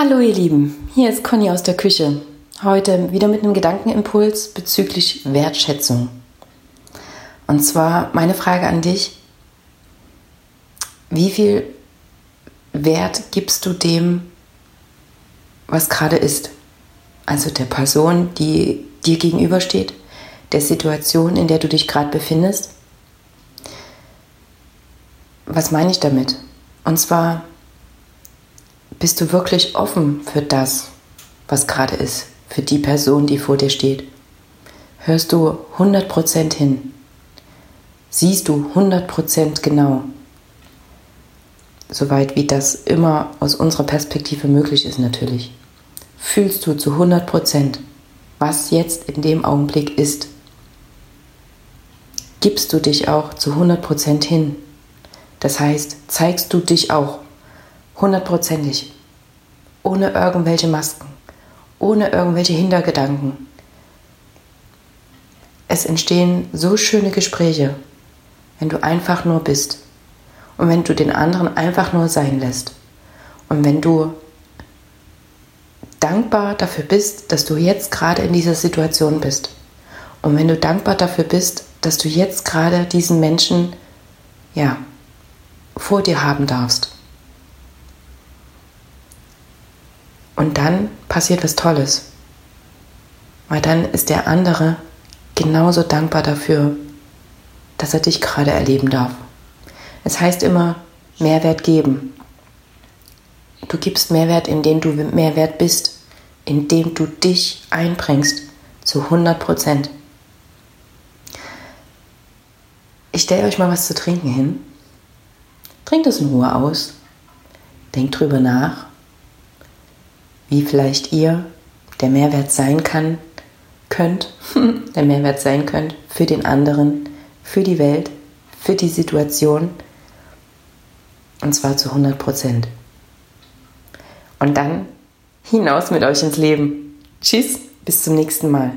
Hallo ihr Lieben, hier ist Conny aus der Küche. Heute wieder mit einem Gedankenimpuls bezüglich Wertschätzung. Und zwar meine Frage an dich, wie viel Wert gibst du dem, was gerade ist? Also der Person, die dir gegenübersteht, der Situation, in der du dich gerade befindest? Was meine ich damit? Und zwar, bist du wirklich offen für das, was gerade ist, für die Person, die vor dir steht? Hörst du 100% hin? Siehst du 100% genau? Soweit wie das immer aus unserer Perspektive möglich ist natürlich. Fühlst du zu 100%, was jetzt in dem Augenblick ist? Gibst du dich auch zu 100% hin? Das heißt, zeigst du dich auch Hundertprozentig. Ohne irgendwelche Masken. Ohne irgendwelche Hintergedanken. Es entstehen so schöne Gespräche, wenn du einfach nur bist. Und wenn du den anderen einfach nur sein lässt. Und wenn du dankbar dafür bist, dass du jetzt gerade in dieser Situation bist. Und wenn du dankbar dafür bist, dass du jetzt gerade diesen Menschen, ja, vor dir haben darfst. Und dann passiert was Tolles. Weil dann ist der andere genauso dankbar dafür, dass er dich gerade erleben darf. Es heißt immer Mehrwert geben. Du gibst Mehrwert, indem du Mehrwert bist, indem du dich einbringst zu 100 Prozent. Ich stelle euch mal was zu trinken hin. Trinkt es in Ruhe aus. Denkt drüber nach wie vielleicht ihr der Mehrwert sein kann, könnt, der Mehrwert sein könnt für den anderen, für die Welt, für die Situation und zwar zu 100 Prozent. Und dann hinaus mit euch ins Leben. Tschüss, bis zum nächsten Mal.